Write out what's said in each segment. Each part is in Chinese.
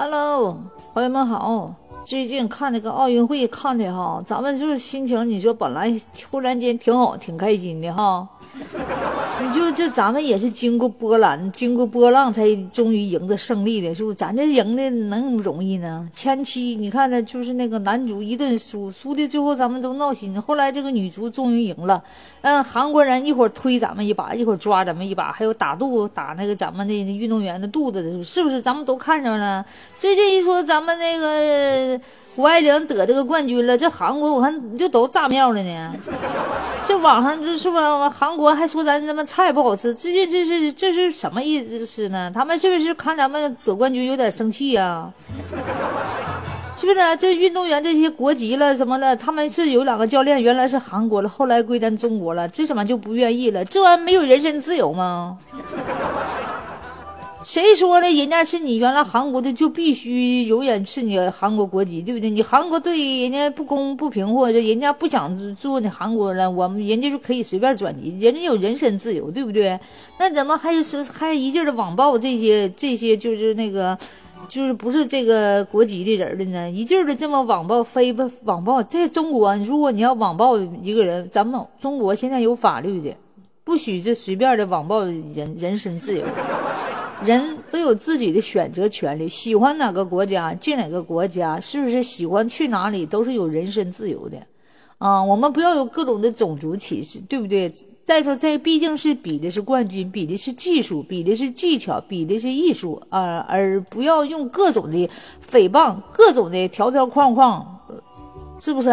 Hello，朋友们好。最近看那个奥运会看的哈，咱们就是心情，你说本来突然间挺好，挺开心的哈。你就就，咱们也是经过波澜，经过波浪，才终于赢得胜利的，是不是？咱这赢的能那么容易呢？前期你看呢，就是那个男足一顿输，输的最后咱们都闹心。后来这个女足终于赢了，嗯，韩国人一会儿推咱们一把，一会儿抓咱们一把，还有打肚打那个咱们的运动员的肚子的，是不是？咱们都看着了。最近一说咱们那个。谷爱凌得这个冠军了，这韩国我看就都炸庙了呢。这网上这是不是韩国还说咱他妈菜不好吃？最近这是这是什么意思呢？他们是不是看咱们得冠军有点生气呀？是不是？这运动员这些国籍了什么的，他们是有两个教练原来是韩国的，后来归咱中国了，这怎么就不愿意了？这玩意没有人身自由吗？谁说的？人家是你原来韩国的，就必须永远是你韩国国籍，对不对？你韩国对人家不公不平，或者人家不想做你韩国了，我们人家就可以随便转籍，人家有人身自由，对不对？那怎么还是还一劲的网暴这些这些就是那个就是不是这个国籍的人的呢？一劲的这么网暴非不网暴？在中国，如果你要网暴一个人，咱们中国现在有法律的，不许这随便的网暴人人身自由。人都有自己的选择权利，喜欢哪个国家进哪个国家，是不是喜欢去哪里都是有人身自由的，啊，我们不要有各种的种族歧视，对不对？再说这毕竟是比的是冠军，比的是技术，比的是技巧，比的是艺术啊，而不要用各种的诽谤、各种的条条框框，是不是？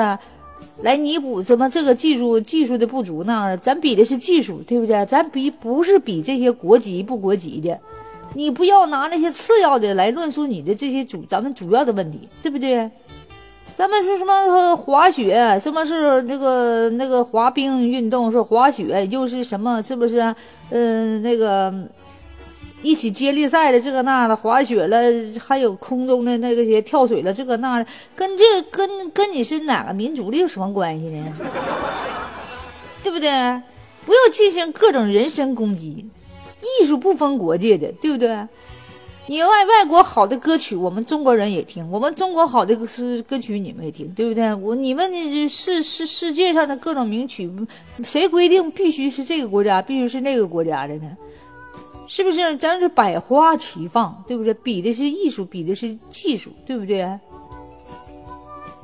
来弥补什么这个技术技术的不足呢？咱比的是技术，对不对？咱比不是比这些国籍不国籍的。你不要拿那些次要的来论述你的这些主咱们主要的问题，对不对？咱们是什么滑雪？什么是那个那个滑冰运动？是滑雪又是什么？是不是？嗯，那个一起接力赛的这个那的滑雪了，还有空中的那个些跳水了，这个那的，跟这跟跟你是哪个民族的有什么关系呢？对不对？不要进行各种人身攻击。艺术不分国界的，对不对？你外外国好的歌曲，我们中国人也听；我们中国好的是歌曲，你们也听，对不对？我你们的是是世界上的各种名曲，谁规定必须是这个国家，必须是那个国家的呢？是不是？咱是百花齐放，对不对？比的是艺术，比的是技术，对不对？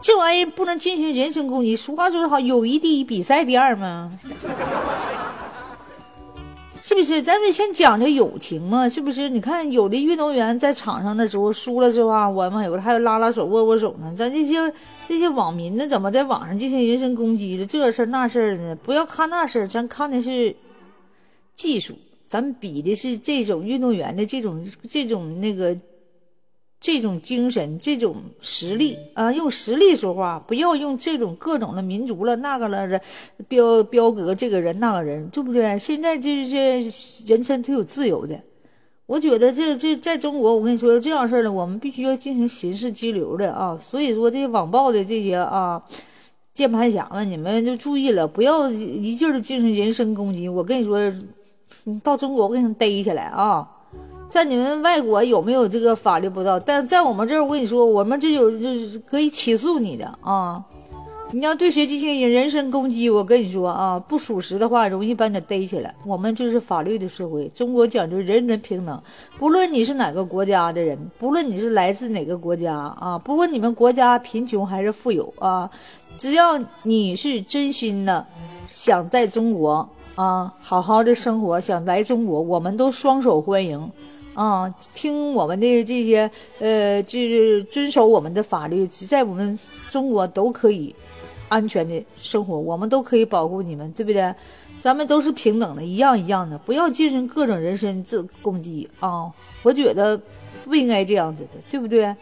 这玩意不能进行人身攻击。俗话说得好，友谊第一，比赛第二吗？是不是？咱得先讲究友情嘛，是不是？你看，有的运动员在场上的时候输了之后啊，我们有的还有拉拉手、握握手呢。咱这些这些网民呢，怎么在网上进行人身攻击的这事儿那事儿呢？不要看那事儿，咱看的是技术，咱比的是这种运动员的这种这种那个。这种精神，这种实力啊，用实力说话，不要用这种各种的民族了那个了的标标格这个人那个人，对不对？现在这这人身都有自由的，我觉得这这在中国，我跟你说这样事儿呢，我们必须要进行刑事拘留的啊。所以说，这些网暴的这些啊键盘侠们，你们就注意了，不要一劲儿的进行人身攻击。我跟你说，你到中国我给你逮起来啊！在你们外国有没有这个法律不到？但在我们这儿，我跟你说，我们这有就是可以起诉你的啊！你要对谁进行人身攻击，我跟你说啊，不属实的话，容易把你逮起来。我们就是法律的社会，中国讲究人人平等，不论你是哪个国家的人，不论你是来自哪个国家啊，不论你们国家贫穷还是富有啊，只要你是真心的想在中国啊好好的生活，想来中国，我们都双手欢迎。啊，听我们的这些，呃，就是遵守我们的法律，在我们中国都可以安全的生活，我们都可以保护你们，对不对？咱们都是平等的，一样一样的，不要进行各种人身自攻击啊！我觉得不应该这样子的，对不对？